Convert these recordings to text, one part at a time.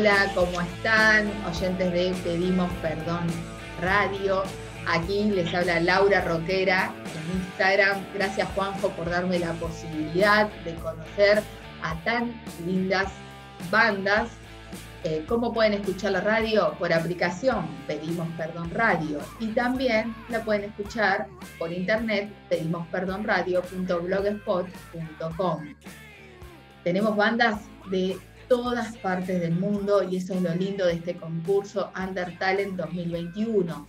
Hola, ¿cómo están? Oyentes de Pedimos Perdón Radio. Aquí les habla Laura Roquera en Instagram. Gracias Juanjo por darme la posibilidad de conocer a tan lindas bandas. Eh, ¿Cómo pueden escuchar la radio? Por aplicación, Pedimos Perdón Radio. Y también la pueden escuchar por internet, pedimosperdonradio.blogspot.com. Tenemos bandas de todas partes del mundo y eso es lo lindo de este concurso Under Talent 2021.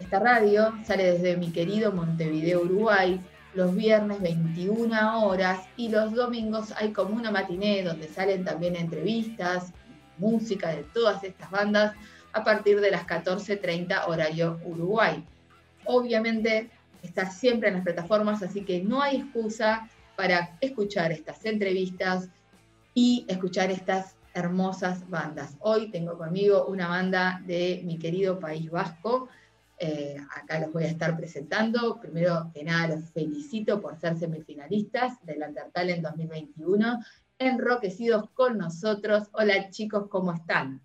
Esta radio sale desde mi querido Montevideo, Uruguay, los viernes 21 horas y los domingos hay como una matiné donde salen también entrevistas, música de todas estas bandas a partir de las 14.30 horario Uruguay. Obviamente está siempre en las plataformas, así que no hay excusa para escuchar estas entrevistas y escuchar estas hermosas bandas. Hoy tengo conmigo una banda de mi querido País Vasco. Eh, acá los voy a estar presentando. Primero que nada, los felicito por ser semifinalistas del Undertale 2021. Enroquecidos con nosotros. Hola chicos, ¿cómo están?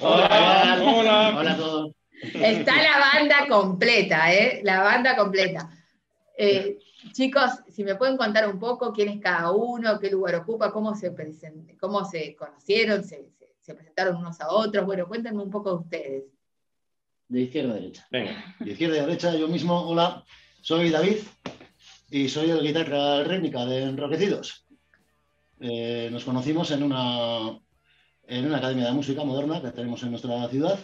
Hola, hola, hola a todos. Está la banda completa, ¿eh? La banda completa. Eh, chicos, si me pueden contar un poco quién es cada uno, qué lugar ocupa, cómo se, cómo se conocieron, se, presentaron unos a otros. Bueno, cuéntenme un poco de ustedes. De izquierda a derecha. Venga. De izquierda a derecha, yo mismo, hola, soy David y soy el guitarra rítmica de Enroquecidos. Eh, nos conocimos en una, en una academia de música moderna que tenemos en nuestra ciudad.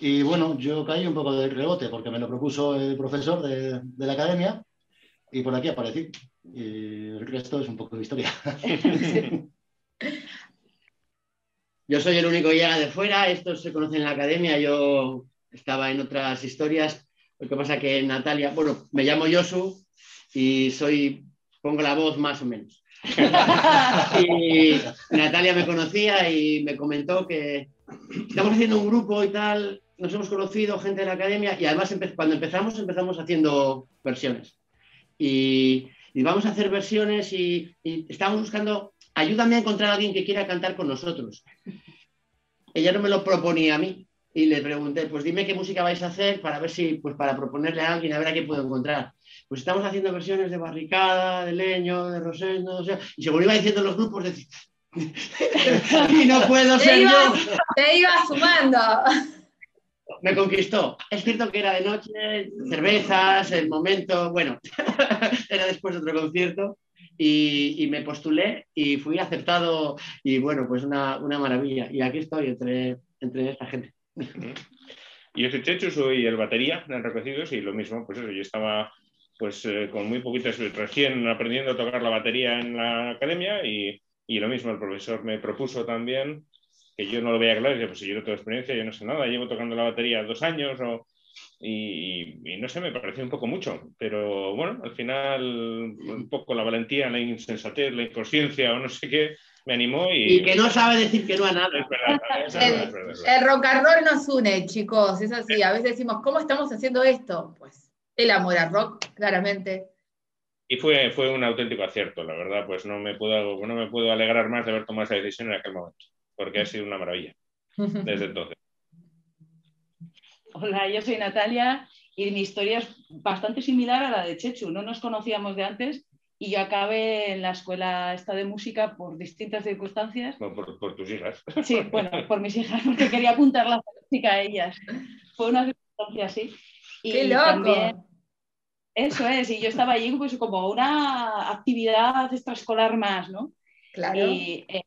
Y bueno, yo caí un poco de rebote porque me lo propuso el profesor de, de la academia y por aquí aparecí. Y el resto es un poco de historia. Yo soy el único que llega de fuera, estos se conocen en la academia, yo estaba en otras historias. Lo que pasa que Natalia, bueno, me llamo Yosu y soy, pongo la voz más o menos. y Natalia me conocía y me comentó que estamos haciendo un grupo y tal, nos hemos conocido gente de la academia y además cuando empezamos empezamos haciendo versiones. Y, vamos a hacer versiones y, y estamos buscando, ayúdame a encontrar a alguien que quiera cantar con nosotros. Ella no me lo proponía a mí y le pregunté, pues dime qué música vais a hacer para ver si, pues para proponerle a alguien a ver a qué puedo encontrar. Pues estamos haciendo versiones de Barricada, de Leño, de Rosendo, o sea, y según iba diciendo los grupos, decía, y no puedo ser te yo. Te iba sumando. Me conquistó. Es cierto que era de noche, cervezas, el momento, bueno, era después de otro concierto y, me postulé y fui aceptado y bueno, pues una, maravilla. Y aquí estoy entre, entre esta gente. Yo soy Chechu, soy el batería de Enriquecidos y lo mismo, pues eso, yo estaba pues eh, con muy poquitos, recién aprendiendo a tocar la batería en la academia y, y, lo mismo, el profesor me propuso también que yo no lo veía claro, y pues yo no tengo experiencia, yo no sé nada, llevo tocando la batería dos años o, y, no sé, me pareció un poco mucho, pero bueno, al final un poco la valentía, la insensatez, la inconsciencia o no sé qué, me animó y... Y que no sabe decir que no a nada. el, rock and roll nos une, chicos, es así, a veces decimos, ¿cómo estamos haciendo esto? Pues el amor al rock, claramente. Y fue, fue un auténtico acierto, la verdad, pues no me, puedo, no me puedo alegrar más de haber tomado esa decisión en aquel momento, porque ha sido una maravilla desde entonces. Hola, yo soy Natalia y mi historia es bastante similar a la de Chechu. No nos conocíamos de antes y yo acabé en la escuela esta de música por distintas circunstancias. por, tus hijas. Sí, bueno, por mis hijas, porque quería apuntar la música a ellas. Fue una circunstancia así. Y ¡Qué loco! eso es, y yo estaba allí pues como una actividad extraescolar más, ¿no? Claro. Y, eh,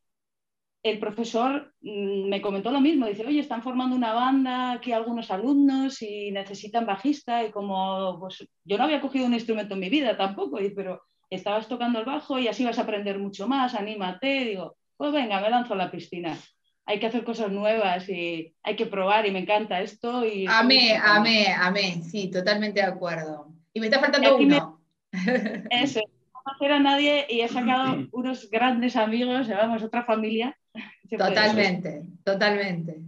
el profesor mm, me comentó lo mismo, dice, oye, están formando una banda aquí algunos alumnos y necesitan bajista y como pues, yo no había cogido un instrumento en mi vida tampoco, pero estabas tocando el bajo y así vas a aprender mucho más, anímate, digo, pues venga, me lanzo a la piscina. Hay que hacer cosas nuevas y hay que probar y me encanta esto. Y amé, amé, amé, sí, totalmente de acuerdo. Y me está faltando uno. Eso, no conocer a nadie y he sacado unos grandes amigos, llevamos otra familia Totalmente, totalmente.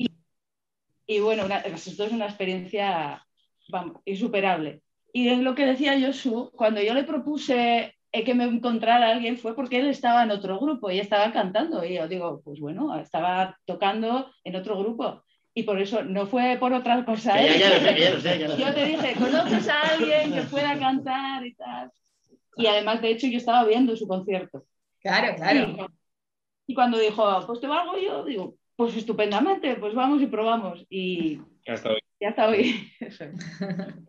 Y, bueno, esto es una experiencia vamos, insuperable. Y es lo que decía Josu, cuando yo le propuse el que me encontrara alguien fue porque él estaba en otro grupo y estaba cantando. Y yo digo, pues bueno, estaba tocando en otro grupo. Y por eso no fue por otra cosa. ¿eh? Yo te dije, ¿conoces a alguien que pueda cantar y tal? Y además, de hecho, yo estaba viendo su concierto. Claro, claro. Y, cuando dijo, pues te valgo yo, digo, pues estupendamente, pues vamos y probamos. Y ya está hoy. Ya está hoy.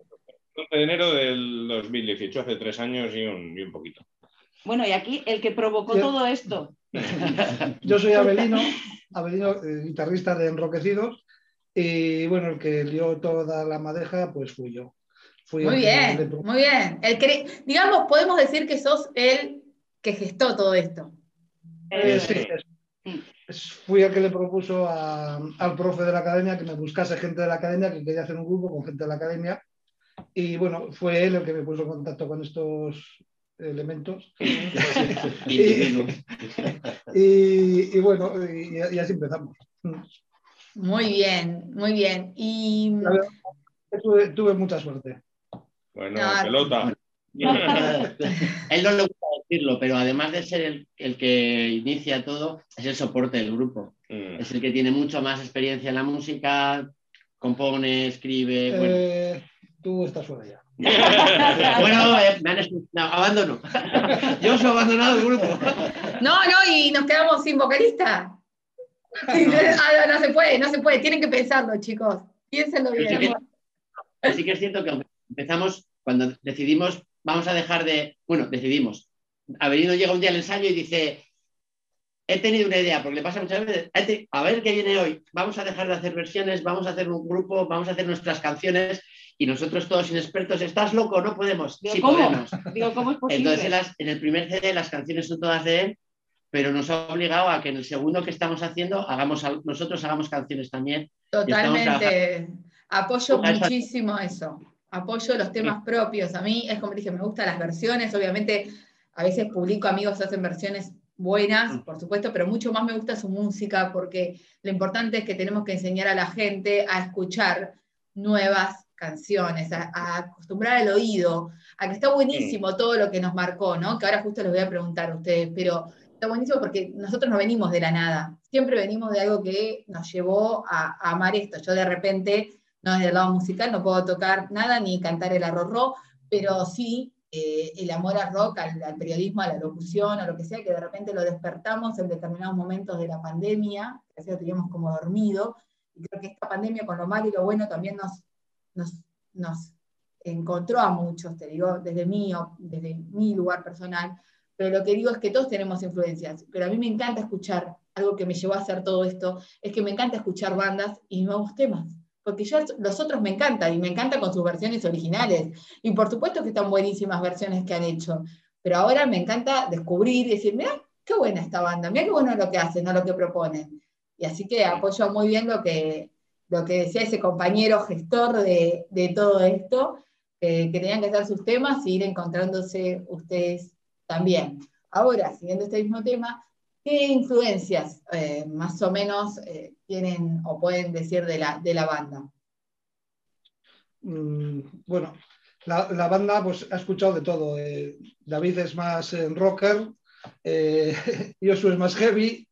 12 de enero del 2018, hace tres años y un, y un poquito. Bueno, y aquí el que provocó todo esto. Yo soy Abelino, Abelino, eh, guitarrista de Enroquecidos, y bueno, el que dio toda la madeja, pues fui yo. muy bien, muy bien. El digamos, podemos decir que sos el que gestó todo esto. Eh, sí, fui el que le propuso al profe de la academia que me buscase gente de la academia, que quería hacer un grupo con gente de la academia, y bueno, fue él el que me puso en contacto con estos elementos. y, bueno, y, así empezamos. Muy bien, muy bien. Y... Tuve, mucha suerte. Bueno, pelota. él no le decirlo, pero además de ser el, que inicia todo, es el soporte del grupo. Mm. Es el que tiene mucho más experiencia en la música, compone, escribe. Eh, tú estás fuera ya. bueno, eh, me han no, abandono. Yo os he abandonado el grupo. No, no, y nos quedamos sin vocalista. Ah, no, se puede, no se puede. Tienen que pensarlo, chicos. Piénsenlo bien. Sí que, es cierto que empezamos, cuando decidimos, vamos a dejar de. Bueno, decidimos. Avelino llega un día al ensayo y dice: He tenido una idea, porque le pasa muchas veces. A ver qué viene hoy. Vamos a dejar de hacer versiones, vamos a hacer un grupo, vamos a hacer nuestras canciones y nosotros todos inexpertos, ¿estás loco? No podemos. sí podemos. Digo, ¿cómo es posible? Entonces en, el primer CD las canciones son todas de él, pero nos ha obligado a que en el segundo que estamos haciendo, hagamos, nosotros hagamos canciones también. Totalmente. Apoyo muchísimo eso. Apoyo los temas propios. A mí es como dije, me gustan las versiones. Obviamente, a veces publico amigos hacen versiones buenas, mm. por supuesto, pero mucho más me gusta su música porque lo importante es que tenemos que enseñar a la gente a escuchar nuevas canciones, a, acostumbrar el oído, a que está buenísimo todo lo que nos marcó, ¿no? Que ahora justo les voy a preguntar a ustedes, pero está buenísimo porque nosotros no venimos de la nada, siempre venimos de algo que nos llevó a, amar esto. Yo de repente, no desde el lado musical, no puedo tocar nada ni cantar el arroz pero sí eh, el amor al rock, al, periodismo, a la locución, a lo que sea, que de repente lo despertamos en determinados momentos de la pandemia, que así lo teníamos como dormido, y creo que esta pandemia con lo malo y lo bueno también nos nos, encontró a muchos, te digo, desde mí, desde mi lugar personal, pero lo que digo es que todos tenemos influencias, pero a mí me encanta escuchar, algo que me llevó a hacer todo esto, es que me encanta escuchar bandas y nuevos temas, porque los otros me encantan y me encanta con sus versiones originales, y por supuesto que están buenísimas versiones que han hecho, pero ahora me encanta descubrir y decir, mira, qué buena esta banda, mira qué bueno lo que hacen, no lo que proponen. Y así que apoyo muy bien lo que, lo que decía ese compañero gestor de, todo esto, que tenían que hacer sus temas y ir encontrándose ustedes también. Ahora, siguiendo este mismo tema, ¿qué influencias eh, más o menos eh, tienen o pueden decir de la, de la banda? Mm, bueno, la, banda pues, ha escuchado de todo. Eh, David es más rocker, yo soy más heavy,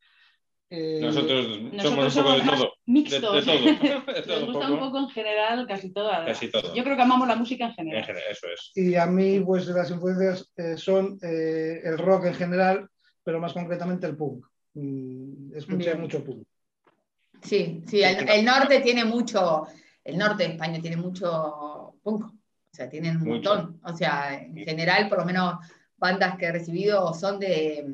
eh, nosotros, somos un poco de todo. Mixtos. Nos gusta un poco en general casi todo. Casi todo. Yo creo que amamos la música en general. eso es. Y a mí, pues las influencias eh, son eh, el rock en general, pero más concretamente el punk. Mm, escuché mucho punk. Sí, sí, el, norte tiene mucho, el norte de España tiene mucho punk. O sea, tienen un montón. O sea, en general, por lo menos bandas que he recibido son de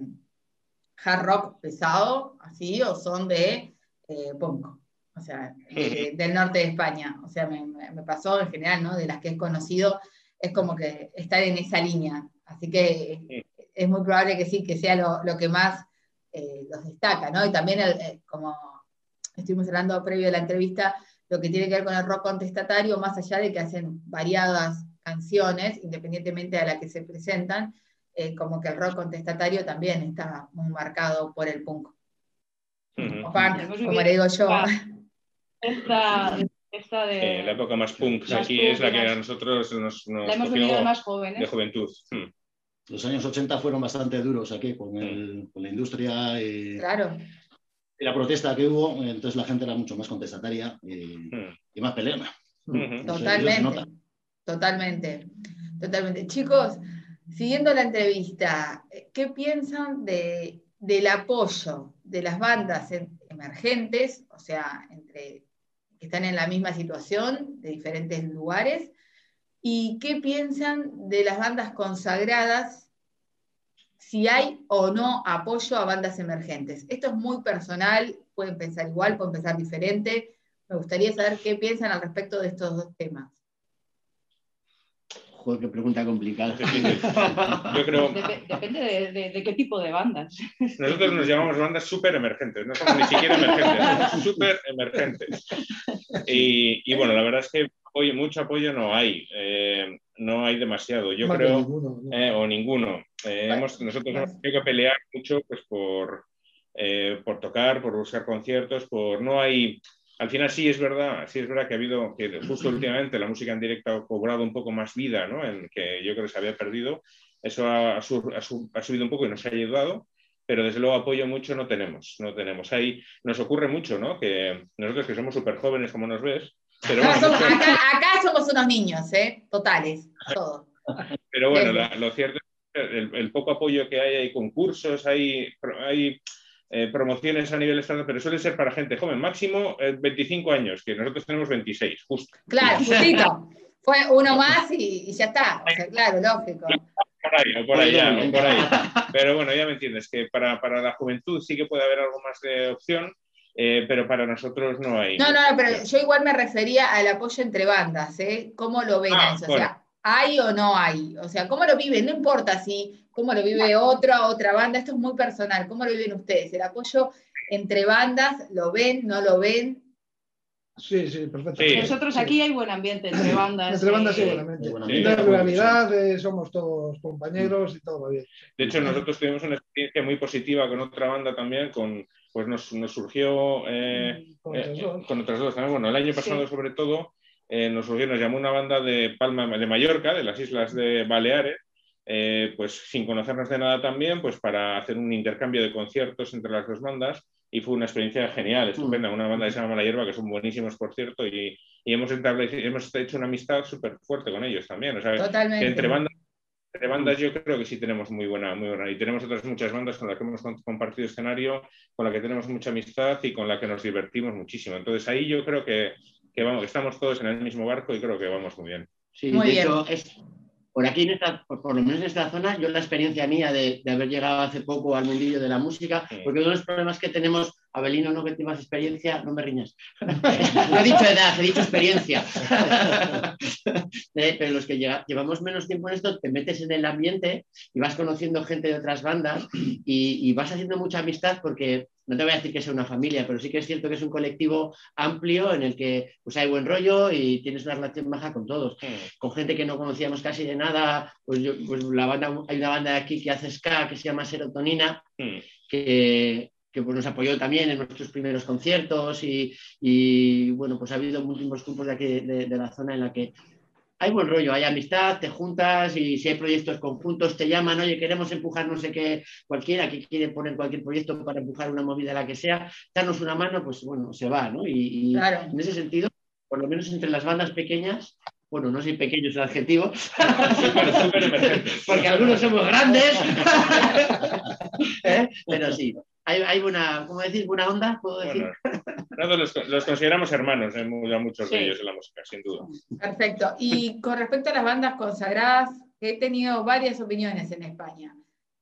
hard rock pesado, así, o son de eh, punk, o sea, eh, del norte de España. O sea, me, pasó en general, ¿no? De las que he conocido, es como que estar en esa línea. Así que es muy probable que sí, que sea lo, que más eh, los destaca, ¿no? Y también, como estuvimos hablando previo de la entrevista, lo que tiene que ver con el rock contestatario, más allá de que hacen variadas canciones, independientemente de la que se presentan, eh, como que el rock contestatario también está muy marcado por el punk. como le digo yo. Esta, esta de... Eh, la época más punk aquí es la que a nosotros nos, nos la hemos vivido más jóvenes. De juventud. Hmm. los años 80 fueron bastante duros aquí con, la industria y, claro. La protesta que hubo, entonces la gente era mucho más contestataria y, más peleona. Totalmente, totalmente, totalmente. Chicos, siguiendo la entrevista, ¿qué piensan de, del apoyo de las bandas emergentes, o sea, entre que están en la misma situación de diferentes lugares? ¿Y qué piensan de las bandas consagradas? Si hay o no apoyo a bandas emergentes. Esto es muy personal, pueden pensar igual, pueden pensar diferente. Me gustaría saber qué piensan al respecto de estos dos temas. Joder, qué pregunta complicada. Yo creo... depende de, qué tipo de bandas. Nosotros nos llamamos bandas súper emergentes, no somos ni siquiera emergentes, súper emergentes. y, bueno, la verdad es que mucho apoyo no hay, eh, no hay demasiado, yo creo, eh, o ninguno. Eh, hemos, nosotros hemos tenido que pelear mucho pues, por, por tocar, por buscar conciertos, por no hay... Al final sí es verdad, sí es verdad que ha habido, que justo últimamente la música en directo ha cobrado un poco más vida, ¿no? En que yo creo que se había perdido. Eso ha, ha, subido un poco y nos ha ayudado, pero desde luego apoyo mucho no tenemos, no tenemos. Ahí nos ocurre mucho, ¿no? Que nosotros que somos súper jóvenes, como nos ves, acá, somos, unos niños, ¿eh? Totales, todos. Pero bueno, lo cierto es que el, poco apoyo que hay, hay concursos, hay, hay eh, promociones a nivel estatal, pero suele ser para gente joven, máximo 25 eh, años, que nosotros tenemos 26, justo. Claro, justito. Fue uno más y, ya está. claro, lógico. Por ahí, por ahí, por ahí. Pero bueno, ya me entiendes, que para, para la juventud sí que puede haber algo más de opción eh, pero para nosotros no hay. No, no, pero yo igual me refería al apoyo entre bandas, ¿eh? ¿Cómo lo ven ah, eso? O sea, ¿hay o no hay? O sea, ¿cómo lo viven? No importa si, cómo lo vive otra, otra banda, esto es muy personal. ¿Cómo lo viven ustedes? ¿El apoyo entre bandas lo ven, no lo ven? Sí, sí, perfecto. Nosotros aquí hay buen ambiente entre bandas. entre bandas sí, eh, buen ambiente. Sí, realidad, eh, somos todos compañeros y todo va bien. De hecho, nosotros tuvimos una experiencia muy positiva con otra banda también, con pues nos, nos surgió eh, eh, con, otras dos también. Bueno, el año pasado sobre todo eh, nos surgió, nos llamó una banda de Palma de Mallorca, de las islas de Baleares, pues sin conocernos de nada también, pues para hacer un intercambio de conciertos entre las dos bandas y fue una experiencia genial, estupenda, mm. una banda que se llama La Hierba, que son buenísimos, por cierto, y, y hemos, hemos hecho una amistad súper fuerte con ellos también. O sea, Totalmente. entre bandas de bandas yo creo que sí tenemos muy buena, muy buena. Y tenemos otras muchas bandas con las que hemos compartido escenario, con las que tenemos mucha amistad y con las que nos divertimos muchísimo. Entonces ahí yo creo que, que vamos, estamos todos en el mismo barco y creo que vamos muy bien. Sí, de hecho, es, por aquí, en esta, por, lo menos en esta zona, yo la experiencia mía de, de, haber llegado hace poco al mundillo de la música, porque uno de los problemas que tenemos Abelino, no que tienes experiencia, no me riñas. no he dicho edad, he dicho experiencia. Eh, pero los que llevamos menos tiempo en esto, te metes en el ambiente y vas conociendo gente de otras bandas y, vas haciendo mucha amistad porque no te voy a decir que sea una familia, pero sí que es cierto que es un colectivo amplio en el que pues, hay buen rollo y tienes una relación baja con todos. Con gente que no conocíamos casi de nada, pues, pues la banda, hay una banda de aquí que hace ska que se llama Serotonina, que, que pues, nos apoyó también en nuestros primeros conciertos y, bueno, pues ha habido múltiples grupos de aquí de, la zona en la que hay buen rollo, hay amistad, te juntas y si hay proyectos conjuntos te llaman, oye, queremos empujar no sé qué, cualquiera que quiere poner cualquier proyecto para empujar una movida la que sea, darnos una mano, pues bueno, se va, ¿no? Y, en ese sentido, por lo menos entre las bandas pequeñas, bueno, no soy pequeño es el adjetivo, porque algunos somos grandes, ¿eh? pero sí, hay, hay buena, ¿cómo decir? Buena onda, puedo decir. los, consideramos hermanos, ¿eh? muchos de ellos en la música, sin duda. Perfecto. Y con respecto a las bandas consagradas, he tenido varias opiniones en España.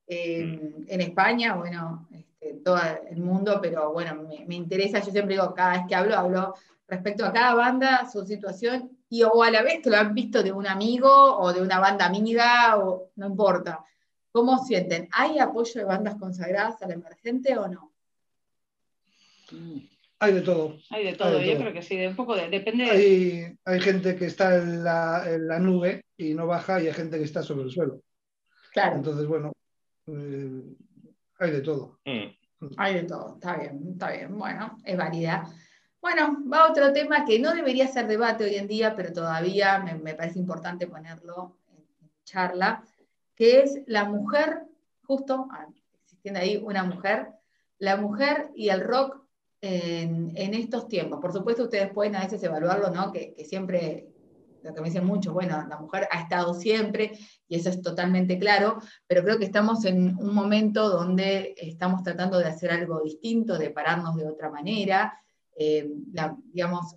Mm. En España, bueno, este, todo el mundo, pero bueno, me, interesa, yo siempre digo, cada vez que hablo, hablo respecto a cada banda, su situación, y o a la vez que lo han visto de un amigo o de una banda amiga, o no importa. ¿Cómo sienten? ¿Hay apoyo de bandas consagradas al emergente o no? Hay de todo. Hay de todo, yo creo que sí, de un poco de, depende. Hay, hay gente que está en la, nube y no baja y hay gente que está sobre el suelo. Claro. Entonces, bueno, eh, hay de todo. Mm. Hay de todo, está bien, está bien. Bueno, es válida. Bueno, va otro tema que no debería ser debate hoy en día, pero todavía me, me parece importante ponerlo en charla, que es la mujer, justo, ah, existiendo ahí una mujer, la mujer y el rock en, estos tiempos. Por supuesto, ustedes pueden a veces evaluarlo, ¿no? Que, que siempre lo que me dicen mucho, bueno, la mujer ha estado siempre, y eso es totalmente claro, pero creo que estamos en un momento donde estamos tratando de hacer algo distinto, de pararnos de otra manera, eh, digamos,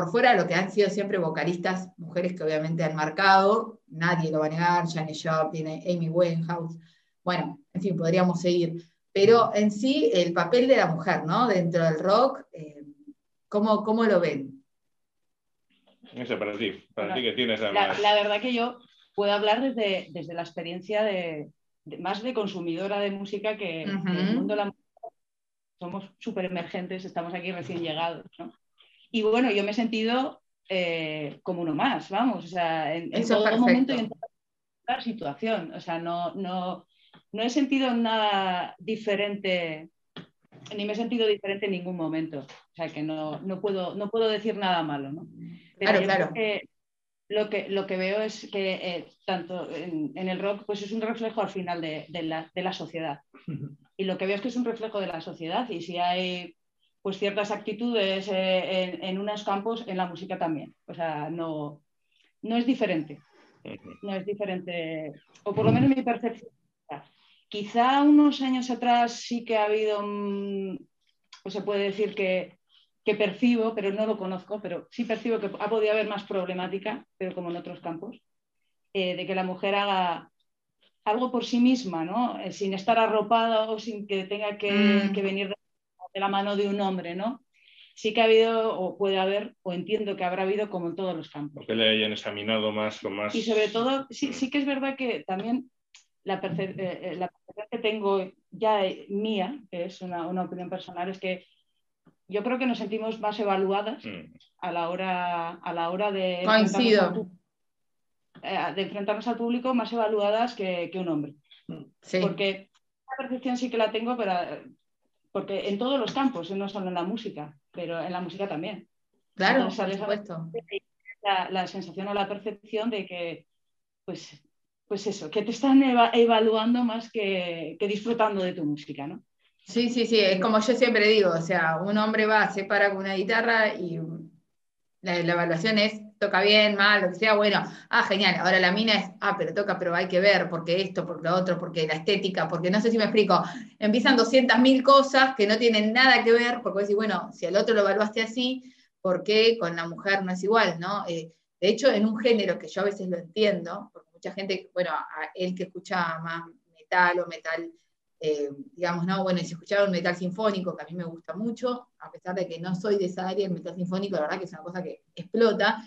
por fuera de lo que han sido siempre vocalistas, mujeres que obviamente han marcado, nadie lo va a negar, Janis Joplin, Amy Winehouse, bueno, en fin, podríamos seguir, pero en sí el papel de la mujer, ¿no? Dentro del rock, eh, ¿cómo, ¿cómo lo ven? Eso para ti, para ti que tienes la, la, verdad que yo puedo hablar desde, desde la experiencia de, más de consumidora de música que en el mundo de la música somos súper emergentes, estamos aquí recién llegados, ¿no? Y bueno, yo me he sentido eh, como uno más, vamos, o sea, en, todo momento y en toda situación, o sea, no, no, no he sentido nada diferente ni me he sentido diferente en ningún momento. O sea que no, no, puedo, no puedo decir nada malo, ¿no? claro, claro. lo, que, lo que veo es que eh, tanto en, el rock pues es un reflejo al final de, la, de, la, sociedad. Y lo que veo es que es un reflejo de la sociedad y si hay pues ciertas actitudes eh, en, en, unos campos, en la música también. O sea, no, no es diferente. No es diferente, o por lo menos mi percepción Quizá unos años atrás sí que ha habido, pues se puede decir que, percibo, pero no lo conozco, pero sí percibo que ha podido haber más problemática, pero como en otros campos, eh, de que la mujer haga algo por sí misma, ¿no? Eh, sin estar arropada o sin que tenga que, mm. venir de la mano de un hombre, ¿no? sí que ha habido, o puede haber, o entiendo que habrá habido como en todos los campos. Que le hayan examinado más con más. Y sobre todo, sí, mm. sí que es verdad que también la, eh, eh, la, percepción que tengo ya mía, que es una, opinión personal, es que yo creo que nos sentimos más evaluadas mm. a, la hora, a la hora de, enfrentarnos al, eh, de enfrentarnos al público, más evaluadas que, un hombre. Porque la percepción sí que la tengo, pero porque en todos los campos, no solo en la música, pero en la música también. Claro, por supuesto. La, la sensación o la percepción de que pues pues eso, que te están evaluando más que, disfrutando de tu música, ¿no? Sí, sí, sí, es como yo siempre digo, o sea, un hombre va, se para con una guitarra y la, evaluación es, toca bien, mal, lo que sea, bueno, ah, genial, ahora la mina es, ah, pero toca, pero hay que ver, porque esto, porque lo otro, porque la estética, porque no sé si me explico, empiezan 200.000 cosas que no tienen nada que ver, porque decir, bueno, si al otro lo evaluaste así, ¿por qué con la mujer no es igual, no? Eh, de hecho, en un género que yo a veces lo entiendo, mucha gente, bueno, él que escucha más metal o metal, eh, digamos, no, bueno, y si escuchaba un metal sinfónico, que a mí me gusta mucho, a pesar de que no soy de esa área, el metal sinfónico, la verdad que es una cosa que explota.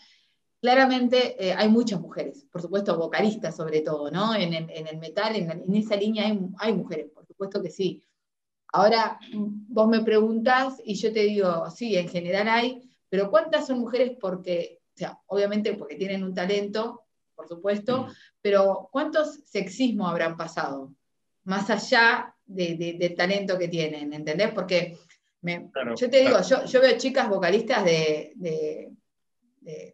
Claramente eh, hay muchas mujeres, por supuesto, vocalistas sobre todo, ¿no? En, el metal, en, esa línea hay, hay mujeres, por supuesto que sí. Ahora, vos me preguntás y yo te digo, sí, en general hay, pero ¿cuántas son mujeres porque, o sea, obviamente porque tienen un talento por supuesto, pero ¿cuántos sexismos habrán pasado? Más allá del talento que tienen, ¿entendés? Porque yo te digo, yo, veo chicas vocalistas de,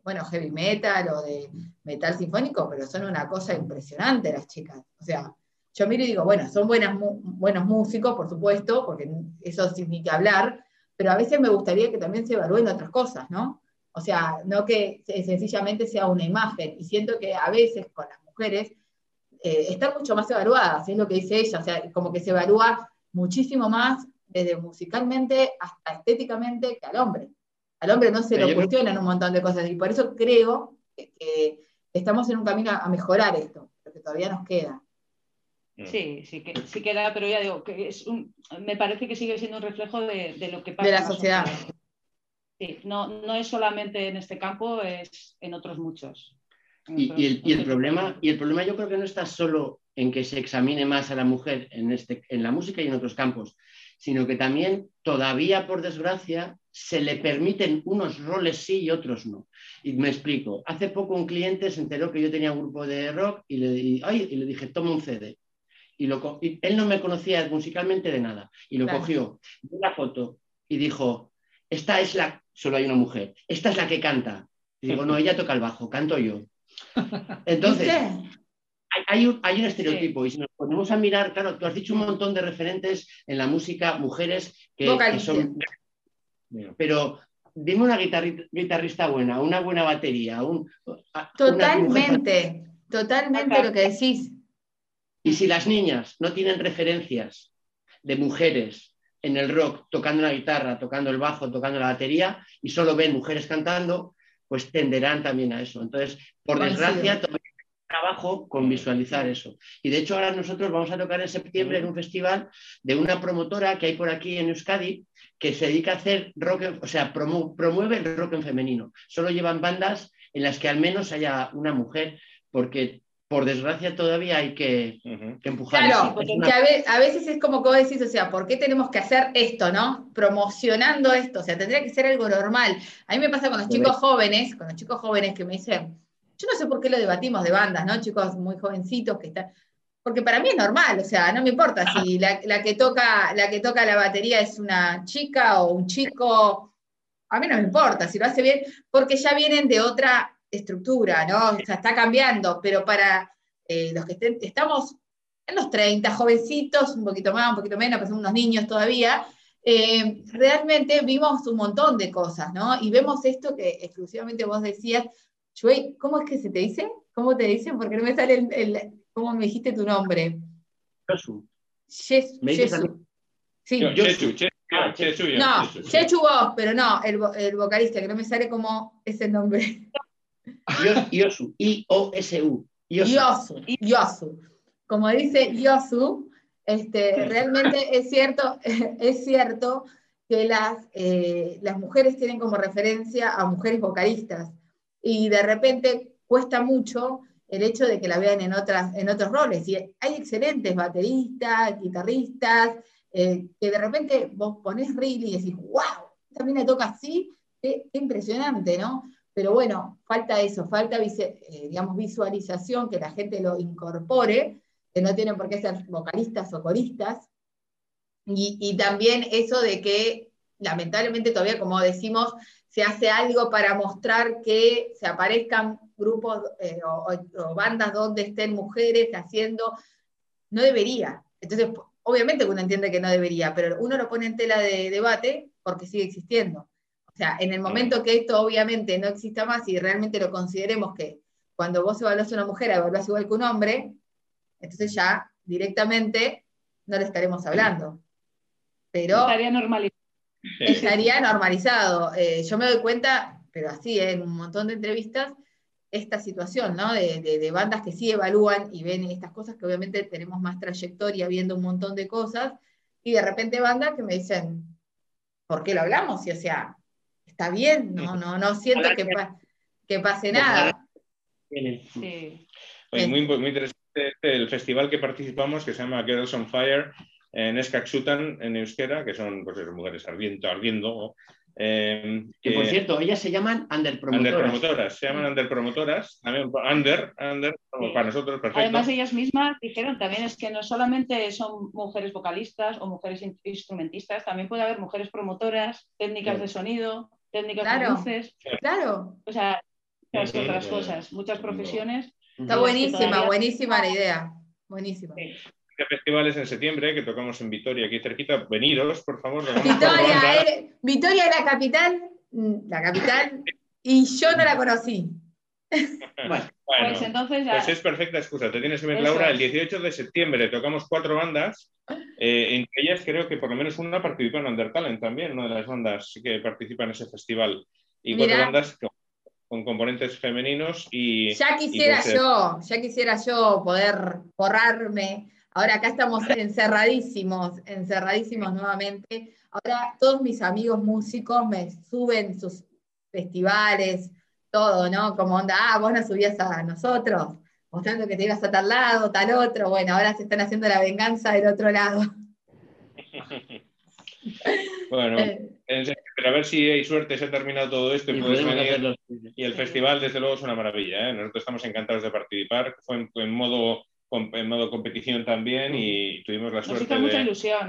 bueno, heavy metal o de metal sinfónico, pero son una cosa impresionante las chicas. O sea, yo miro y digo, bueno, son buenas, buenos músicos, por supuesto, porque eso significa hablar, pero a veces me gustaría que también se evalúen otras cosas, ¿no? O sea, no que sencillamente sea una imagen. Y siento que a veces con las mujeres eh, están mucho más evaluadas, es lo que dice ella, o sea, como que se evalúa muchísimo más desde musicalmente hasta estéticamente que al hombre. Al hombre no se lo cuestionan un montón de cosas y por eso creo que, estamos en un camino a mejorar esto, porque todavía nos queda. Mm. Sí, sí, que, sí queda, pero ya digo, que es me parece que sigue siendo un reflejo de, lo que pasa. De la sociedad. Sí, no, no es solamente en este campo, es en otros muchos. y, el, problema, y el problema yo creo que no está solo en que se examine más a la mujer en, este, en la música y en otros campos, sino que también todavía, por desgracia, se le permiten unos roles sí y otros no. Y me explico. Hace poco un cliente se enteró que yo tenía un grupo de rock y le, y le dije, toma un CD. Y, lo, él no me conocía musicalmente de nada. Y lo cogió, vio la foto y dijo, esta es la, solo hay una mujer, esta es la que canta. Y digo, no, ella toca el bajo, canto yo. Entonces, hay, un, hay un estereotipo y si nos ponemos a mirar, claro, tú has dicho un montón de referentes en la música, mujeres que, son... Pero dime una guitarrista buena, una buena batería. Un, totalmente, totalmente lo que decís. Y si las niñas no tienen referencias de mujeres en el rock tocando la guitarra, tocando el bajo, tocando la batería y solo ven mujeres cantando, pues tenderán también a eso. Entonces, por desgracia, trabajo con visualizar eso. Y de hecho ahora nosotros vamos a tocar en septiembre en un festival de una promotora que hay por aquí en Euskadi que se dedica a hacer rock, o sea, promueve el rock en femenino. Solo llevan bandas en las que al menos haya una mujer, porque por desgracia todavía hay que, empujar. Claro, porque a, veces es como que vos decís, o sea, ¿por qué tenemos que hacer esto, no? Promocionando esto, o sea, tendría que ser algo normal. A mí me pasa con los chicos jóvenes, con los chicos jóvenes que me dicen, yo no sé por qué lo debatimos de bandas, ¿no? Chicos muy jovencitos que están. Porque para mí es normal, o sea, no me importa si la, que toca, la que toca la batería es una chica o un chico. A mí no me importa si lo hace bien, porque ya vienen de otra estructura, ¿no? O sea, está cambiando, pero para eh, los que estamos en los 30, jovencitos, un poquito más, un poquito menos, pues unos niños todavía, eh, realmente vimos un montón de cosas, ¿no? Y vemos esto que exclusivamente vos decías, ¿cómo es que se te dice? ¿Cómo te dicen? Porque no me sale el, ¿cómo me dijiste tu nombre? Sí. No, Chechu, no, Chechu vos, pero no, el, el, vocalista, que no me sale como ese nombre. Yosu, I-O-S-U. Yosu. Yosu. Como dice Yosu, este, realmente es cierto, es cierto que las, eh, las mujeres tienen como referencia a mujeres vocalistas y de repente cuesta mucho el hecho de que la vean en, otras, en otros roles. Y hay excelentes bateristas, guitarristas, eh, que de repente vos ponés reel y decís, wow, también le toca así, qué, impresionante, ¿no? Pero bueno, falta eso, falta eh, digamos, visualización, que la gente lo incorpore, que no tienen por qué ser vocalistas o coristas. Y, y también eso de que, lamentablemente todavía, como decimos, se hace algo para mostrar que se aparezcan grupos eh, o, bandas donde estén mujeres haciendo, no debería. Entonces, obviamente uno entiende que no debería, pero uno lo pone en tela de debate porque sigue existiendo. O sea, en el momento que esto obviamente no exista más y realmente lo consideremos que cuando vos evaluás a una mujer, evaluás igual que un hombre, entonces ya directamente no le estaremos hablando. Pero... Estaría normalizado estaría normalizado. Eh, yo me doy cuenta, pero así, en un montón de entrevistas, esta situación, ¿no? De, bandas que sí evalúan y ven estas cosas, que obviamente tenemos más trayectoria viendo un montón de cosas, y de repente bandas que me dicen, ¿por qué lo hablamos? Y o sea, está bien, no, no, no siento que, que pase nada. Sí. muy, muy interesante el festival que participamos, que se llama Girls on Fire, en Escaxutan, en euskera, que son pues, mujeres ardiendo, ardiendo eh, que, por cierto, ellas se llaman underpromotoras. Underpromotoras, se llaman underpromotoras, también under, under, para nosotros, perfecto. Además, ellas mismas dijeron también es que no solamente son mujeres vocalistas o mujeres instrumentistas, también puede haber mujeres promotoras, técnicas de sonido, técnicas de luces. Claro. O sea, muchas otras cosas, muchas profesiones. Está buenísima, buenísima la idea. Buenísima festivales en septiembre que tocamos en Vitoria, aquí cerquita. Venidos, por favor. Vitoria, eh, Vitoria es la capital, mm, la capital, y yo no la conocí. Bueno, pues entonces ya... Pues es perfecta excusa. Te tienes que ver, Laura, el 18 de septiembre tocamos cuatro bandas. Eh, entre ellas creo que por lo menos una participó en Undertalent también, una de las bandas que participa en ese festival. Y cuatro bandas con, componentes femeninos y... Ya quisiera pues, yo, ya quisiera yo poder borrarme Ahora acá estamos encerradísimos, encerradísimos nuevamente. Ahora todos mis amigos músicos me suben sus festivales, todo, ¿no? Como onda, ah, vos no subías a nosotros, mostrando que te ibas a tal lado, tal otro. Bueno, ahora se están haciendo la venganza del otro lado. bueno, eh. pero a ver si hay suerte, se ha terminado todo esto y, puedes venir. Y el festival, desde luego, es una maravilla. ¿eh? Nosotros estamos encantados de participar. Fue en modo en modo competición también y tuvimos la suerte, de,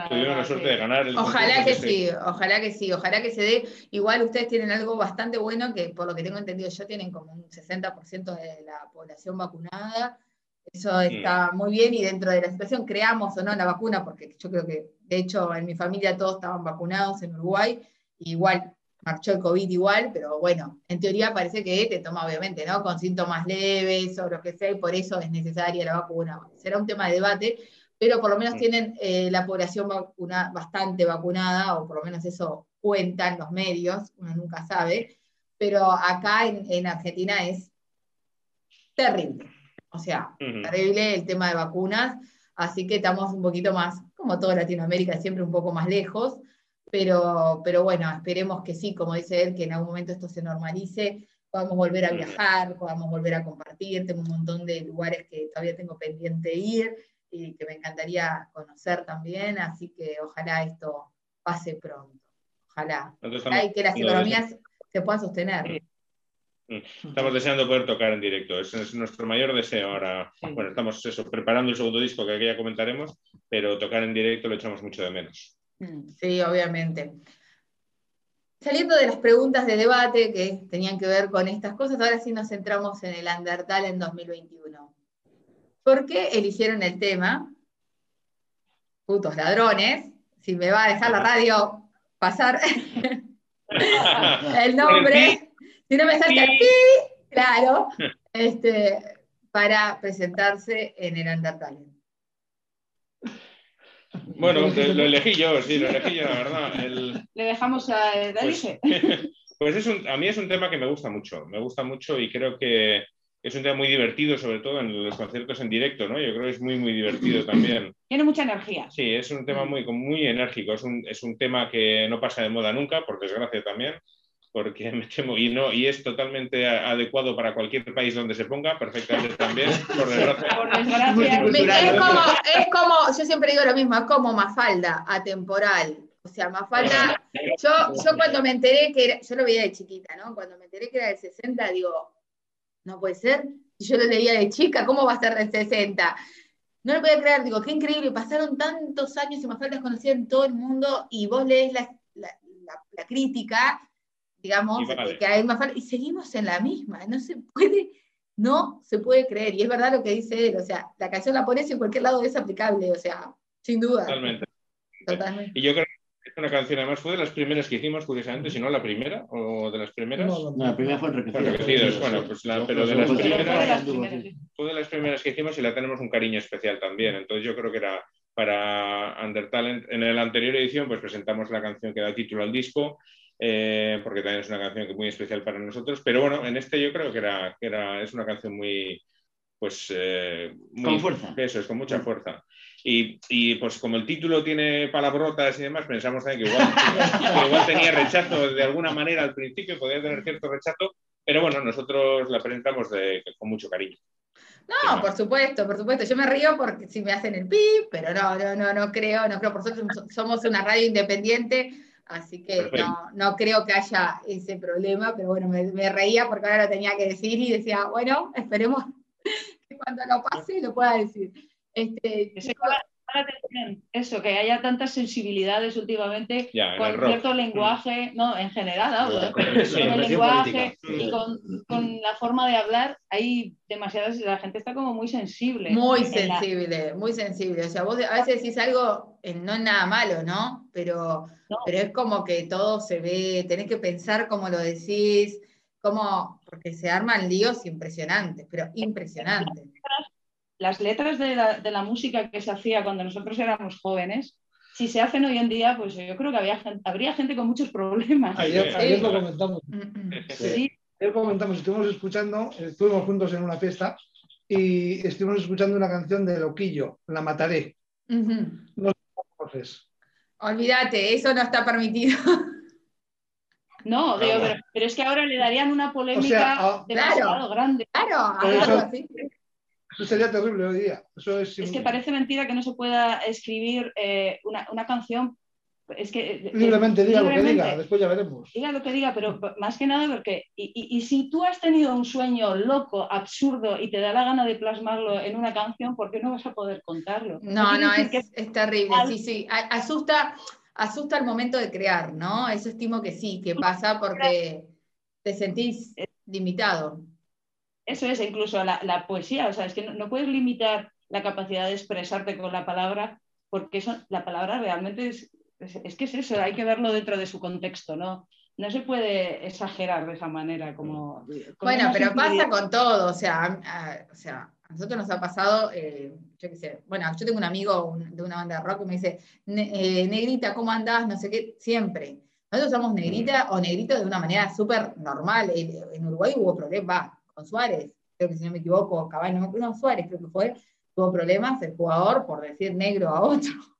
tuvimos la suerte de ganar. El ojalá que sí, ojalá que sí, ojalá que se dé. Igual ustedes tienen algo bastante bueno que por lo que tengo entendido yo tienen como un 60% de la población vacunada Eso mm. está muy bien y dentro de la situación creamos o no la vacuna, porque yo creo que de hecho en mi familia todos estaban vacunados en Uruguay, igual marchó el COVID igual, pero bueno, en teoría parece que te toma obviamente, ¿no? Con síntomas leves o lo que sea, y por eso es necesaria la vacuna. Será un tema de debate, pero por lo menos tienen eh, la población vacuna, bastante vacunada, o por lo menos eso cuentan los medios, uno nunca sabe, pero acá en Argentina es terrible. O sea, terrible el tema de vacunas, así que estamos un poquito más, como toda Latinoamérica, siempre un poco más lejos, pero, pero bueno, esperemos que sí, como dice él, que en algún momento esto se normalice, podamos volver a viajar, podamos volver a compartir, tengo un montón de lugares que todavía tengo pendiente ir y que me encantaría conocer también, así que ojalá esto pase pronto, ojalá, y que las economías se puedan sostener. Mm. Estamos deseando poder tocar en directo, ese es nuestro mayor deseo ahora. Bueno, estamos eso, preparando el segundo disco que aquí ya comentaremos, pero tocar en directo lo echamos mucho de menos. Mm, sí, obviamente. Saliendo de las preguntas de debate que tenían que ver con estas cosas, ahora sí nos centramos en el Undertale en 2021. ¿Por qué eligieron el tema? Putos ladrones. Si me va a dejar la radio pasar el nombre. Si no me salta aquí, claro, este, para presentarse en el Undertale. Bueno, lo elegí yo, sí, lo elegí yo, la verdad. Le dejamos a. Pues, pues a mí es un tema que me gusta mucho, me gusta mucho y creo que es un tema muy divertido, sobre todo en los conciertos en directo, ¿no? Yo creo que es muy, muy divertido también. Tiene mucha energía. Sí, es un tema muy, muy enérgico, es un, es un tema que no pasa de moda nunca, por desgracia también porque me temo, y, no, y es totalmente adecuado para cualquier país donde se ponga, perfectamente también, por desgracia. Es como, yo siempre digo lo mismo, es como Mafalda, atemporal. O sea, Mafalda, yo, yo cuando me enteré que era, yo lo veía de chiquita, ¿no? Cuando me enteré que era del 60, digo, no puede ser. Y yo lo leía de chica, ¿cómo va a ser del 60? No lo podía creer, digo, qué increíble, pasaron tantos años y Mafalda es conocida en todo el mundo y vos lees la, la crítica digamos, que hay más y seguimos en la misma, no se puede, no se puede creer, y es verdad lo que dice él, o sea, la canción la pones en cualquier lado es aplicable, o sea, sin duda. Totalmente. Totalmente. Y yo creo que es una canción, además, fue de las primeras que hicimos, curiosamente, si no la primera, o de las primeras. No, la primera fue Enriquecidos. bueno, pues la, pero de las primeras, fue de las primeras que hicimos y la tenemos un cariño especial también, entonces yo creo que era para Undertalent. En la anterior edición, pues presentamos la canción que da título al disco eh, porque también es una canción que muy especial para nosotros. Pero bueno, en este yo creo que, era, que era, es una canción muy, pues, eh, con fuerza. Eso es, con mucha fuerza. Y, y, pues como el título tiene palabrotas y demás, pensamos también que igual, que igual tenía rechazo de alguna manera al principio, podía tener cierto rechazo, pero bueno, nosotros la presentamos de, con mucho cariño. No, por supuesto, por supuesto. Yo me río porque si me hacen el pip, pero no, no, no, no creo, no creo. Por suerte somos una radio independiente Así que no, creo que haya ese problema, pero bueno, me, reía porque ahora lo tenía que decir y decía, bueno, esperemos que cuando lo pase lo pueda decir. Este, eso, que haya tantas sensibilidades últimamente con cierto lenguaje, no, en general, con el lenguaje y con, la forma de hablar, hay demasiadas, la gente está como muy sensible. Muy sensible, muy sensible. O sea, vos a veces decís algo, eh, no es nada malo, ¿no? Pero, pero es como que todo se ve, tenés que pensar cómo lo decís, cómo, porque se arman líos impresionantes, pero impresionantes las letras de la, música que se hacía cuando nosotros éramos jóvenes, si se hacen hoy en día, pues yo creo que había habría gente con muchos problemas. Ayer, lo comentamos. Sí. Ayer comentamos, estuvimos escuchando, estuvimos juntos en una fiesta y estuvimos escuchando una canción de Loquillo, La Mataré. No Olvídate, eso no está permitido. No, pero, es que ahora le darían una polémica ah, demasiado grande. Claro, algo así. Eso sería terrible hoy día. es, que parece mentira que no se pueda escribir eh, una, canción. Es que, eh, libremente diga lo que diga, después ya veremos. Diga lo que diga, pero más que nada porque. Y, si tú has tenido un sueño loco, absurdo y te da la gana de plasmarlo en una canción, ¿por qué no vas a poder contarlo? No, no, es, es, terrible. Sí, sí. Asusta, asusta el momento de crear, ¿no? Eso estimo que sí, que pasa porque te sentís limitado Eso es, incluso la, poesía, o sea, es que no, puedes limitar la capacidad de expresarte con la palabra, porque eso, la palabra realmente es, es, que es eso, hay que verlo dentro de su contexto, ¿no? No se puede exagerar de esa manera como... bueno, pero pasa con todo, o sea, o sea, a nosotros nos ha pasado, eh, yo qué sé, bueno, yo tengo un amigo de una banda de rock que me dice, eh, negrita, ¿cómo andás? No sé qué, siempre. Nosotros somos negrita o negrito de una manera súper normal. En, Uruguay hubo problemas, con Suárez, creo que si no me equivoco, Caballo, no, Suárez creo que fue, tuvo problemas el jugador por decir negro a otro.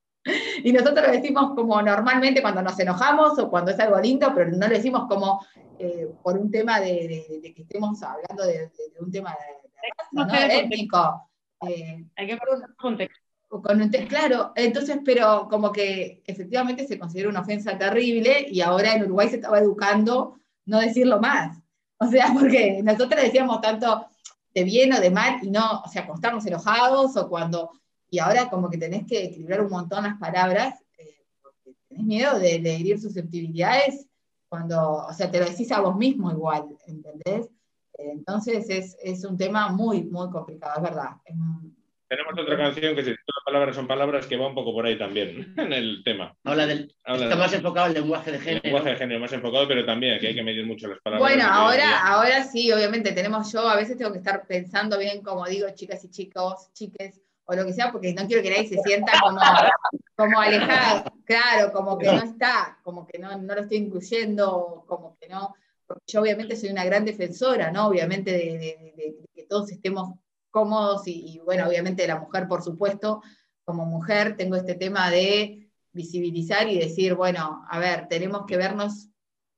Y nosotros lo decimos como normalmente cuando nos enojamos o cuando es algo lindo, pero no lo decimos como eh, por un tema de, que estemos hablando de, un tema de, no, étnico. Eh, Hay que poner un contexto. claro, entonces, pero como que efectivamente se considera una ofensa terrible y ahora en Uruguay se estaba educando no decirlo más. O sea, porque nosotros decíamos tanto de bien o de mal y no, o sea, estamos enojados o cuando, y ahora como que tenés que equilibrar un montón las palabras, eh, porque tenés miedo de, de herir susceptibilidades cuando, o sea, te lo decís a vos mismo igual, ¿entendés? Entonces es, es, un tema muy, muy complicado, es verdad. Tenemos otra canción que las palabras son palabras que va un poco por ahí también en el tema. Habla del, está más enfocado el lenguaje de género. El lenguaje de género más enfocado, pero también que hay que medir mucho las palabras. Bueno, ahora, ahora sí, obviamente tenemos yo, a veces tengo que estar pensando bien, como digo, chicas y chicos, chiques, o lo que sea, porque no quiero que nadie se sienta como, como alejado, claro, como que no está, como que no, no lo estoy incluyendo, como que no porque yo obviamente soy una gran defensora, ¿no? Obviamente de, que todos estemos cómodos y, bueno, obviamente la mujer, por supuesto, como mujer tengo este tema de visibilizar y decir, bueno, a ver, tenemos que vernos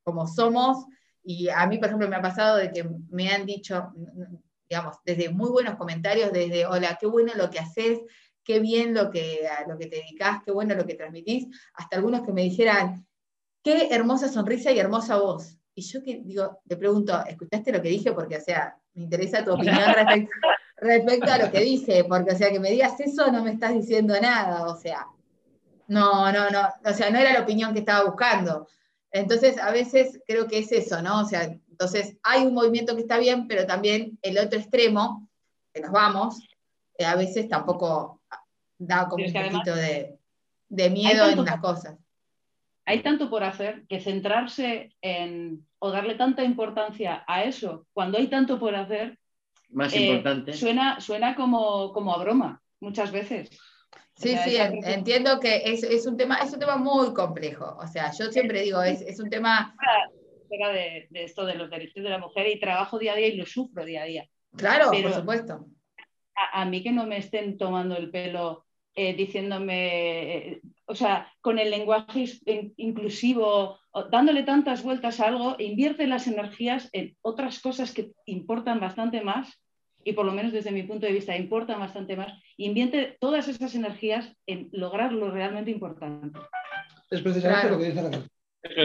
como somos y a mí, por ejemplo, me ha pasado de que me han dicho, digamos, desde muy buenos comentarios, desde, hola, qué bueno lo que haces, qué bien lo que, lo que te dedicas, qué bueno lo que transmitís, hasta algunos que me dijeran, qué hermosa sonrisa y hermosa voz. Y yo que digo, te pregunto, ¿escuchaste lo que dije? Porque, o sea, me interesa tu opinión respecto, a lo que dije, porque, o sea, que me digas eso no me estás diciendo nada, o sea, no, no, no, o sea, no era la opinión que estaba buscando. Entonces, a veces creo que es eso, ¿no? O sea, entonces hay un movimiento que está bien, pero también el otro extremo, que nos vamos, eh, a veces tampoco da como un poquito de, de miedo en las cosas hay tanto por hacer que centrarse en o darle tanta importancia a eso cuando hay tanto por hacer más eh, importante suena, suena como, como a broma muchas veces. Sí, sí, entiendo que es, un tema, es un tema muy complejo. O sea, yo siempre digo, es, un tema. De, de, esto de los derechos de la mujer y trabajo día a día y lo sufro día a día. Claro, por supuesto. a, mí que no me estén tomando el pelo eh, diciéndome, eh, o sea, con el lenguaje inclusivo, dándole tantas vueltas a algo, invierte las energías en otras cosas que importan bastante más, y por lo menos desde mi punto de vista importan bastante más, invierte todas esas energías en lograr lo realmente importante. Es precisamente lo que dice la no,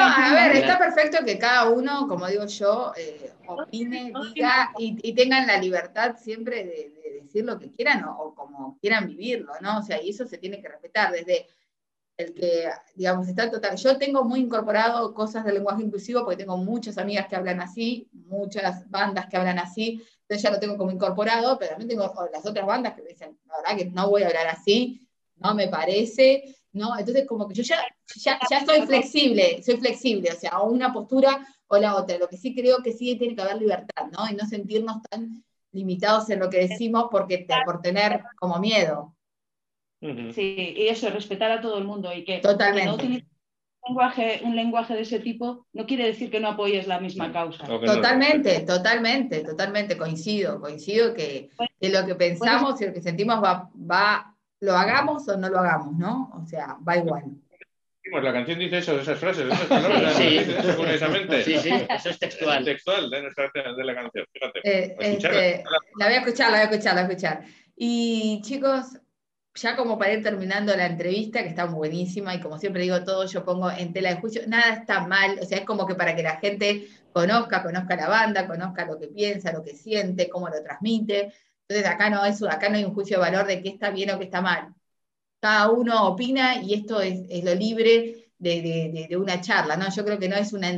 a ver, está perfecto que cada uno, como digo yo, eh, opine, diga y, tengan la libertad siempre de, decir lo que quieran o, como quieran vivirlo, ¿no? O sea, y eso se tiene que respetar desde el que, digamos, está total. Yo tengo muy incorporado cosas del lenguaje inclusivo porque tengo muchas amigas que hablan así, muchas bandas que hablan así, entonces ya lo tengo como incorporado, pero también tengo las otras bandas que me dicen, la verdad que no voy a hablar así, no me parece, ¿no? Entonces, como que yo ya, ya, ya soy flexible, soy flexible, o sea, o una postura o la otra. Lo que sí creo que sí tiene que haber libertad, ¿no? Y no sentirnos tan limitados en lo que decimos porque, por tener como miedo. Sí, y eso, respetar a todo el mundo y que, Totalmente. un lenguaje, un lenguaje de ese tipo no quiere decir que no apoyes la misma causa. Totalmente, totalmente, totalmente, coincido, coincido que, que lo que pensamos y lo que sentimos va, va lo hagamos o no lo hagamos, ¿no? O sea, va igual. La canción dice eso, esas frases, esas palabras, sí. Eso, Sí, sí, eso es textual. textual de, nuestra, de la canción, fíjate. Eh, este, la voy a escuchar, la voy a escuchar, la voy a escuchar. Y chicos, ya como para ir terminando la entrevista, que está buenísima, y como siempre digo, todo yo pongo en tela de juicio, nada está mal, o sea, es como que para que la gente conozca, conozca la banda, conozca lo que piensa, lo que siente, cómo lo transmite, entonces acá no, es, acá no hay un juicio de valor de qué está bien o qué está mal. Cada uno opina y esto es, lo libre de, una charla, ¿no? Yo creo que no es una,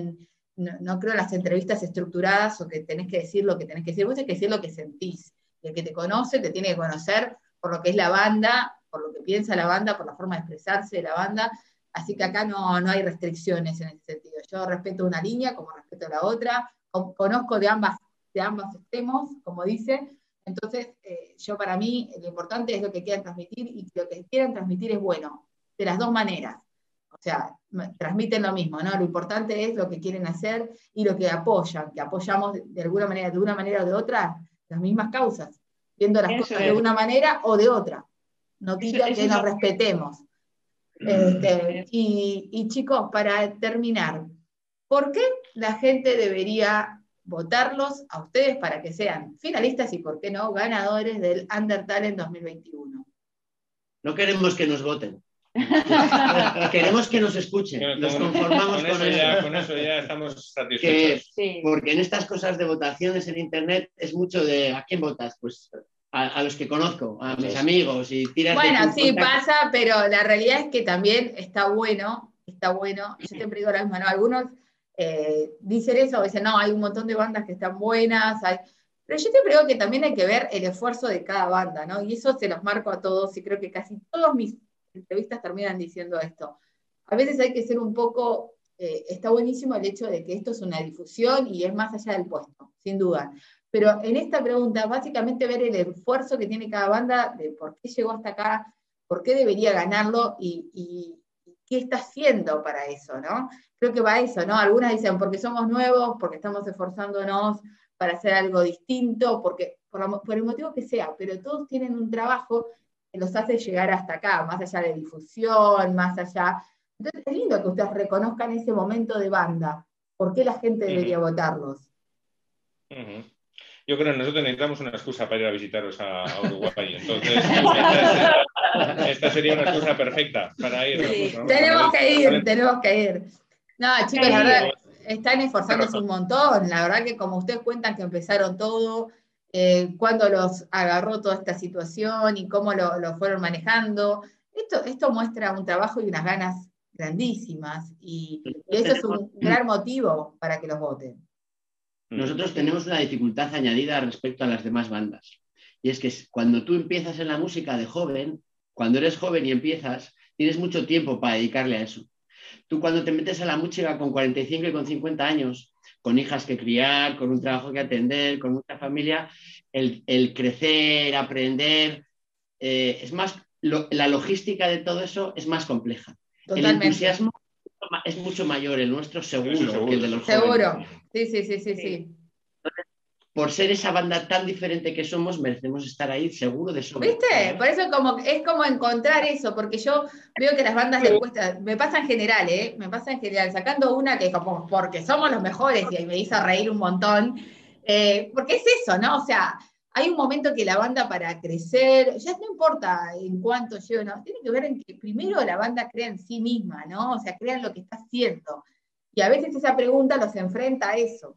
no, creo en las entrevistas estructuradas o que tenés que decir lo que tenés que decir, vos tenés que decir lo que sentís. El que te conoce te tiene que conocer por lo que es la banda, por lo que piensa la banda, por la forma de expresarse de la banda. Así que acá no, no hay restricciones en ese sentido. Yo respeto una línea como respeto la otra, conozco de ambas, de ambos extremos, como dice. Entonces, eh, yo para mí lo importante es lo que quieran transmitir y lo que quieran transmitir es bueno, de las dos maneras. O sea, transmiten lo mismo, ¿no? Lo importante es lo que quieren hacer y lo que apoyan, que apoyamos de alguna manera, de una manera o de otra, las mismas causas, viendo las cosas de una manera o de otra. No quita que nos respetemos. Este, y, y chicos, para terminar, ¿por qué la gente debería votarlos a ustedes para que sean finalistas y, por qué no, ganadores del Undertale en 2021? No queremos que nos voten. Queremos que nos escuchen. Nos conformamos con, eso, Ya, con eso. ya estamos satisfechos. Porque en estas cosas de votaciones en Internet es mucho de ¿a quién votas? Pues a, los que conozco, a mis amigos. Y tiras bueno, sí pasa, pero la realidad es que también está bueno, está bueno. Yo siempre digo la misma, ¿no? Algunos eh, dicen eso, dicen, no, hay un montón de bandas que están buenas, pero yo te creo que también hay que ver el esfuerzo de cada banda, ¿no? Y eso se los marco a todos y creo que casi todos mis entrevistas terminan diciendo esto. A veces hay que ser un poco, eh, está buenísimo el hecho de que esto es una difusión y es más allá del puesto, sin duda. Pero en esta pregunta, básicamente ver el esfuerzo que tiene cada banda de por qué llegó hasta acá, por qué debería ganarlo y, qué está haciendo para eso, ¿no? Creo que va a eso, ¿no? Algunas dicen porque somos nuevos, porque estamos esforzándonos para hacer algo distinto, porque por, por el motivo que sea, pero todos tienen un trabajo los hace llegar hasta acá, más allá de difusión, más allá. Entonces es lindo que ustedes reconozcan ese momento de banda. ¿Por qué la gente debería votarlos? Yo creo que nosotros necesitamos una excusa para ir a visitaros a, Uruguay. Entonces, esta, sería una excusa perfecta para ir. Tenemos que ir, tenemos que ir. No, chicos, la verdad, están esforzándose un montón. La verdad que como ustedes cuentan que empezaron todo, eh, cuándo los agarró toda esta situación y cómo lo, fueron manejando. Esto, esto muestra un trabajo y unas ganas grandísimas y, eso es un gran motivo para que los voten. Nosotros tenemos una dificultad añadida respecto a las demás bandas. Y es que cuando tú empiezas en la música de joven, cuando eres joven y empiezas, tienes mucho tiempo para dedicarle a eso. Tú cuando te metes a la música con 45 y con 50 años, con hijas que criar, con un trabajo que atender, con mucha familia, el, crecer, aprender, eh, es más, la logística de todo eso es más compleja. El entusiasmo es mucho mayor, el nuestro seguro, que el de los Seguro, sí, sí, sí, sí, sí por ser esa banda tan diferente que somos, merecemos estar ahí seguro de eso. ¿Viste? Por eso como, es como encontrar eso, porque yo veo que las bandas de cuesta, me pasa en general, ¿eh? Me pasa en general, sacando una que como, porque somos los mejores y me hizo reír un montón, eh, porque es eso, ¿no? O sea, hay un momento que la banda para crecer, ya no importa en cuánto llevo, ¿no? Tiene que ver en que primero la banda crea en sí misma, ¿no? O sea, crean lo que está haciendo. Y a veces esa pregunta los enfrenta a eso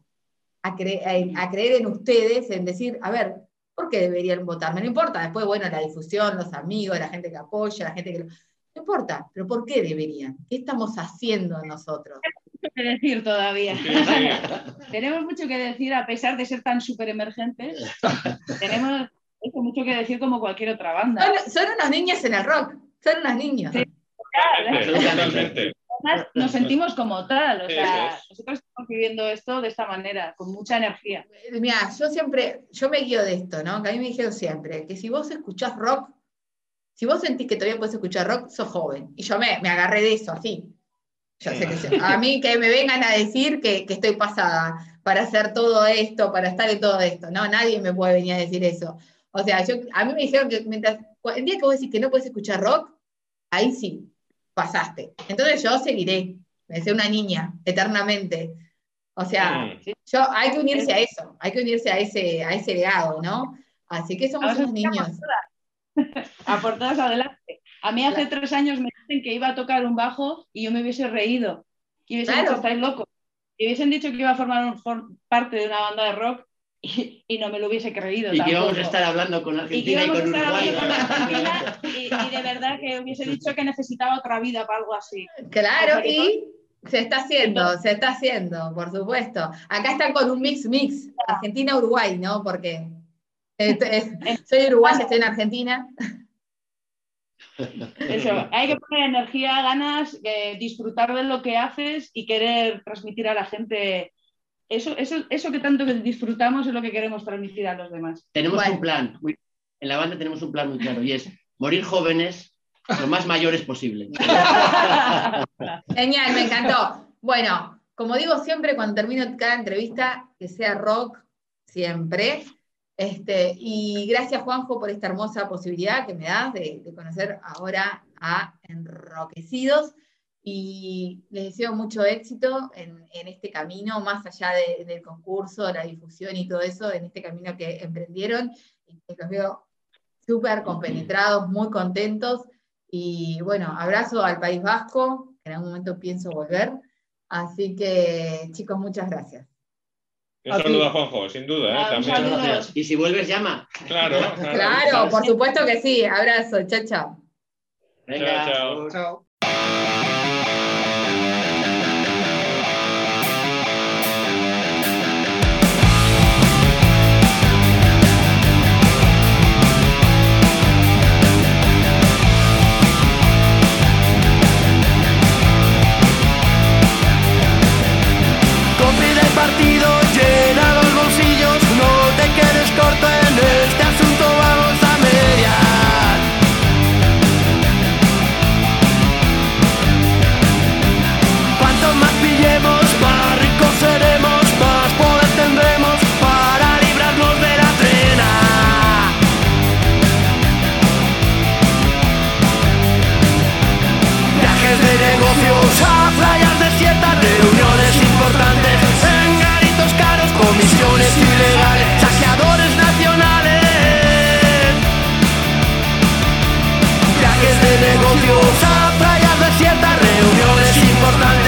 a, creer en ustedes, en decir, a ver, ¿por qué deberían votarme? No importa, después, bueno, la difusión, los amigos, la gente que apoya, la gente que... No importa, pero ¿por qué deberían? ¿Qué estamos haciendo nosotros? Tenemos mucho que decir todavía. tenemos mucho que decir, a pesar de ser tan súper emergentes, tenemos mucho que decir como cualquier otra banda. Son, unos niños en el rock, son unos niños. Sí, nos sentimos como tal, o sea, nosotros estamos viviendo esto de esta manera, con mucha energía. Mira, yo siempre, yo me guío de esto, ¿no? Que a mí me dijeron siempre, que si vos escuchás rock, si vos sentís que todavía puedes escuchar rock, sos joven. Y yo me, me agarré de eso, así. Yo sé que a mí que me vengan a decir que, que, estoy pasada para hacer todo esto, para estar en todo esto. No, nadie me puede venir a decir eso. O sea, yo, a mí me dijeron que mientras, el día que vos decís que no puedes escuchar rock, ahí sí, pasaste. Entonces yo seguiré, me decía una niña, eternamente. O sea, yo, hay que unirse a eso, hay que unirse a ese, a ese legado, ¿no? Así que somos unos niños. Aportadas adelante. A mí hace tres años me dicen que iba a tocar un bajo y yo me hubiese reído. Y hubiesen dicho, estáis locos. Y hubiesen dicho que iba a formar parte de una banda de rock y, no me lo hubiese creído. Y que íbamos a estar hablando con Argentina y, con Uruguay. y, de verdad que hubiese dicho que necesitaba otra vida para algo así. Claro, y, Se está haciendo, se está haciendo, por supuesto. Acá están con un mix mix, Argentina-Uruguay, ¿no? Porque soy uruguaya, estoy en Argentina. Eso, hay que poner energía, ganas, eh, disfrutar de lo que haces y querer transmitir a la gente eso, eso, eso que tanto disfrutamos es lo que queremos transmitir a los demás. Tenemos un plan, en la banda tenemos un plan muy claro y es morir jóvenes lo más mayores posible. Genial, me encantó. Bueno, como digo siempre cuando termino cada entrevista, que sea rock siempre. Este, y gracias Juanjo por esta hermosa posibilidad que me das de, de conocer ahora a Enroquecidos y les deseo mucho éxito en, este camino, más allá del concurso, la difusión y todo eso, en este camino que emprendieron, y que los veo súper compenetrados, muy contentos, y bueno, abrazo al País Vasco, que en algún momento pienso volver, así que chicos, muchas gracias. Un saludo a Juanjo, sin duda. ¿eh? Gracias. Y si vuelves, llama. Claro, claro, claro por supuesto que sí. Abrazo, chao, chao. Venga, chao. Chao. partido, llenado los bolsillos, no te quedes corto en este asunto. es saqueadores nacionales, craques de negocios, a playas desiertas, reuniones importantes.